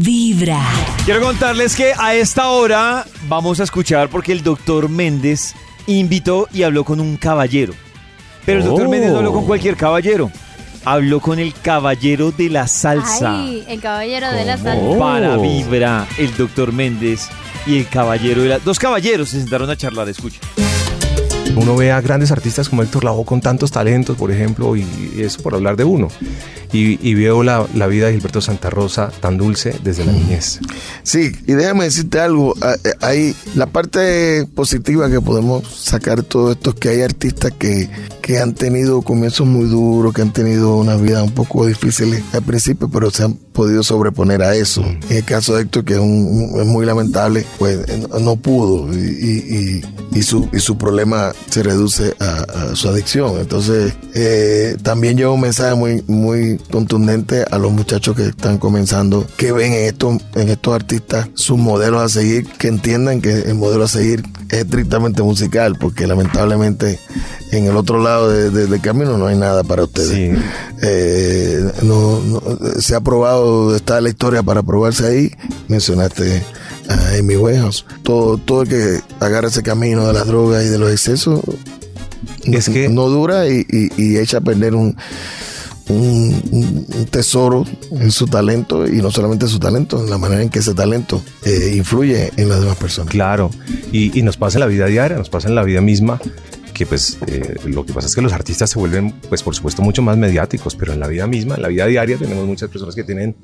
Vibra. Quiero contarles que a esta hora vamos a escuchar porque el doctor Méndez invitó y habló con un caballero. Pero el doctor Oh. Méndez no habló con cualquier caballero. Habló con el caballero de la salsa. Ay, el caballero de la salsa. Para Oh. Vibra, el doctor Méndez y el caballero de la... Dos caballeros se sentaron a charlar, escucha. Uno ve a grandes artistas como Héctor Lavoe con tantos talentos, por ejemplo, y eso por hablar de uno. Y, y veo la, la vida de Gilberto Santa Rosa tan dulce desde la niñez. Sí, y déjame decirte algo, eh, hay la parte positiva que podemos sacar todo esto es que hay artistas que, que han tenido comienzos muy duros, que han tenido una vida un poco difícil al principio, pero se han podido sobreponer a eso. En el caso de Héctor, que es, un- un- es muy lamentable, pues eh, no- pudo y, y- y- y su, y su problema se reduce a, a su adicción. Entonces, eh, también lleva un mensaje muy, muy contundente a los muchachos que están comenzando, que ven en estos, en estos artistas sus modelos a seguir, que entiendan que el modelo a seguir es estrictamente musical, porque lamentablemente en el otro lado de- de- del camino no hay nada para ustedes. Sí. Eh, no, no- se ha probado, está la historia para probarse ahí. Mencionaste a Amy Winehouse. Todo, todo el que agarra ese camino de las drogas y de los excesos Es que- no dura y, y- y echa a perder un, un, un- tesoro en su talento y no solamente su talento, en la manera en que ese talento eh, influye en las demás personas. Claro, y, y nos pasa en la vida diaria, nos pasa en la vida misma, que pues eh, lo que pasa es que los artistas se vuelven, pues por supuesto, mucho más mediáticos, pero en la vida misma, en la vida diaria, tenemos muchas personas que tienen,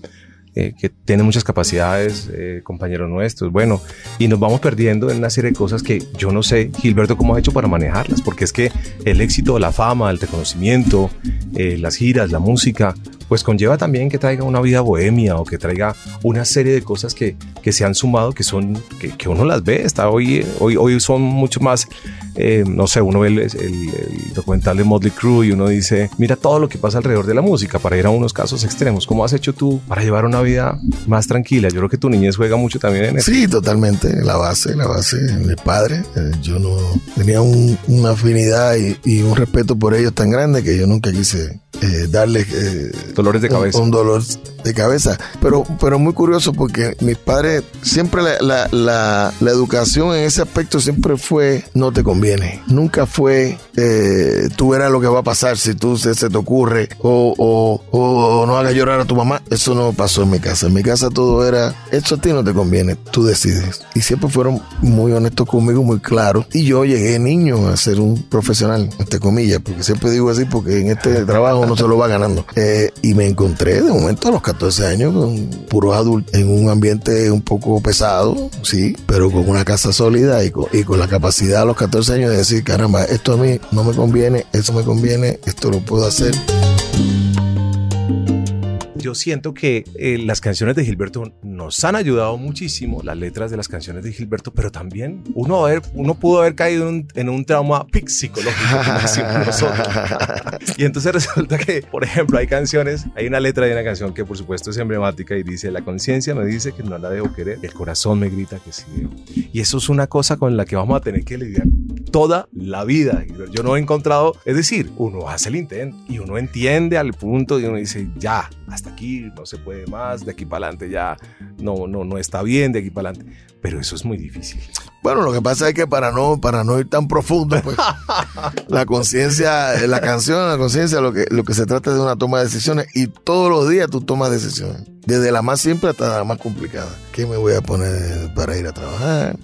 eh, que tienen muchas capacidades, eh, compañeros nuestros, bueno, y nos vamos perdiendo en una serie de cosas que yo no sé, Gilberto, cómo ha hecho para manejarlas, porque es que el éxito, la fama, el reconocimiento, eh, las giras, la música, pues conlleva también que traiga una vida bohemia o que traiga una serie de cosas que, que se han sumado, que son, que, que uno las ve, está hoy, hoy, hoy son mucho más, eh, no sé, uno ve el, el- documental de Motley Crue y uno dice, mira todo lo que pasa alrededor de la música para ir a unos casos extremos, ¿cómo has hecho tú para llevar una vida más tranquila? Yo creo que tu niñez juega mucho también en eso. Sí, totalmente. La base, la base, mi padre. eh, yo no tenía un- una afinidad y, y un respeto por ellos tan grande que yo nunca quise eh, darles eh, Dolores de cabeza. Un, dolor de cabeza. Pero, pero muy curioso porque mis padres, siempre la, la, la, la educación en ese aspecto siempre fue no te conviene. Nunca fue eh, tú verás lo que va a pasar si tú se, se te ocurre o, o, o no hagas llorar a tu mamá. Eso no pasó en mi casa. En mi casa todo era, eso a ti no te conviene, tú decides. Y siempre fueron muy honestos conmigo, muy claros. Y yo llegué niño a ser un profesional, entre comillas, porque siempre digo así porque en este trabajo no se lo va ganando. Eh, y me encontré de momento a los 14 años con puros adultos en un ambiente un poco pesado, sí, pero con una casa sólida y con, y con la capacidad a los 14 años de decir, caramba, esto a mí no me conviene, eso me conviene, esto lo puedo hacer. Yo siento que eh, las canciones de Gilberto nos han ayudado muchísimo, las letras de las canciones de Gilberto, pero también uno, haber, uno pudo haber caído en un, en un trauma psicológico como nosotros. y entonces resulta que, por ejemplo, hay canciones, hay una letra de una canción que por supuesto es emblemática y dice, la conciencia me dice que no la debo querer, el corazón me grita que sí debo. Y eso es una cosa con la que vamos a tener que lidiar toda la vida. Yo no he encontrado, es decir, uno hace el intento y uno entiende al punto y uno dice, ya, hasta aquí no se puede más, de aquí para adelante ya no, no, no está bien, de aquí para adelante. Pero eso es muy difícil. Bueno, lo que pasa es que para no, para no ir tan profundo, pues, la conciencia, la canción, la conciencia, lo que, lo que se trata es de una toma de decisiones y todos los días tú tomas decisiones. Desde la más simple hasta la más complicada. ¿Qué me voy a poner para ir a trabajar?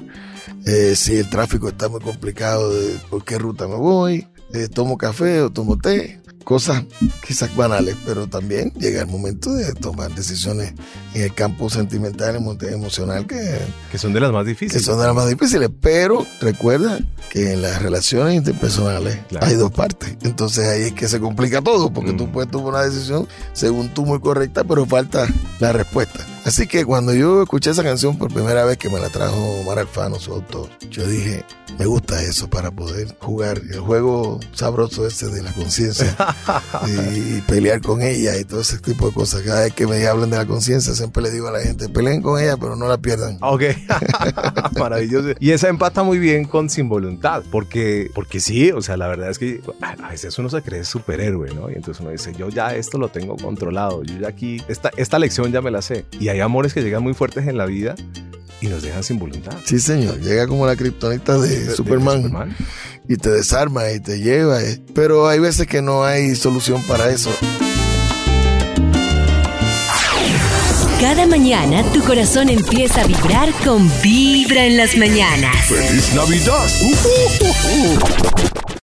Eh, si el tráfico está muy complicado, de ¿por qué ruta me voy? Eh, ¿Tomo café o tomo té? Cosas quizás banales, pero también llega el momento de tomar decisiones en el campo sentimental, emo- emocional, que Que son de las más que difíciles. son de las más difíciles, pero recuerda que en las relaciones interpersonales Claro. hay dos partes. Entonces ahí es que se complica todo, porque Mm. tú puedes tomar una decisión según tú muy correcta, pero falta la respuesta. Así que cuando yo escuché esa canción por primera vez que me la trajo Omar Alfano, su autor, yo dije, me gusta eso para poder jugar el juego sabroso ese de la conciencia y, pelear con ella y todo ese tipo de cosas. Cada vez que me hablan de la conciencia, siempre le digo a la gente, peleen con ella, pero no la pierdan. Ok, maravilloso. Y esa empata muy bien con Sin Voluntad, porque, porque sí, o sea, la verdad es que a veces uno se cree superhéroe, ¿no? Y entonces uno dice, yo ya esto lo tengo controlado, yo ya aquí, esta, esta lección ya me la sé. Y hay hay amores que llegan muy fuertes en la vida y nos dejan sin voluntad. Sí, señor. Llega como la kriptonita de, De- de Superman, y te desarma y te lleva. eh. Pero hay veces que no hay solución para eso. Cada mañana tu corazón empieza a vibrar con Vibra en las mañanas. ¡Feliz Navidad!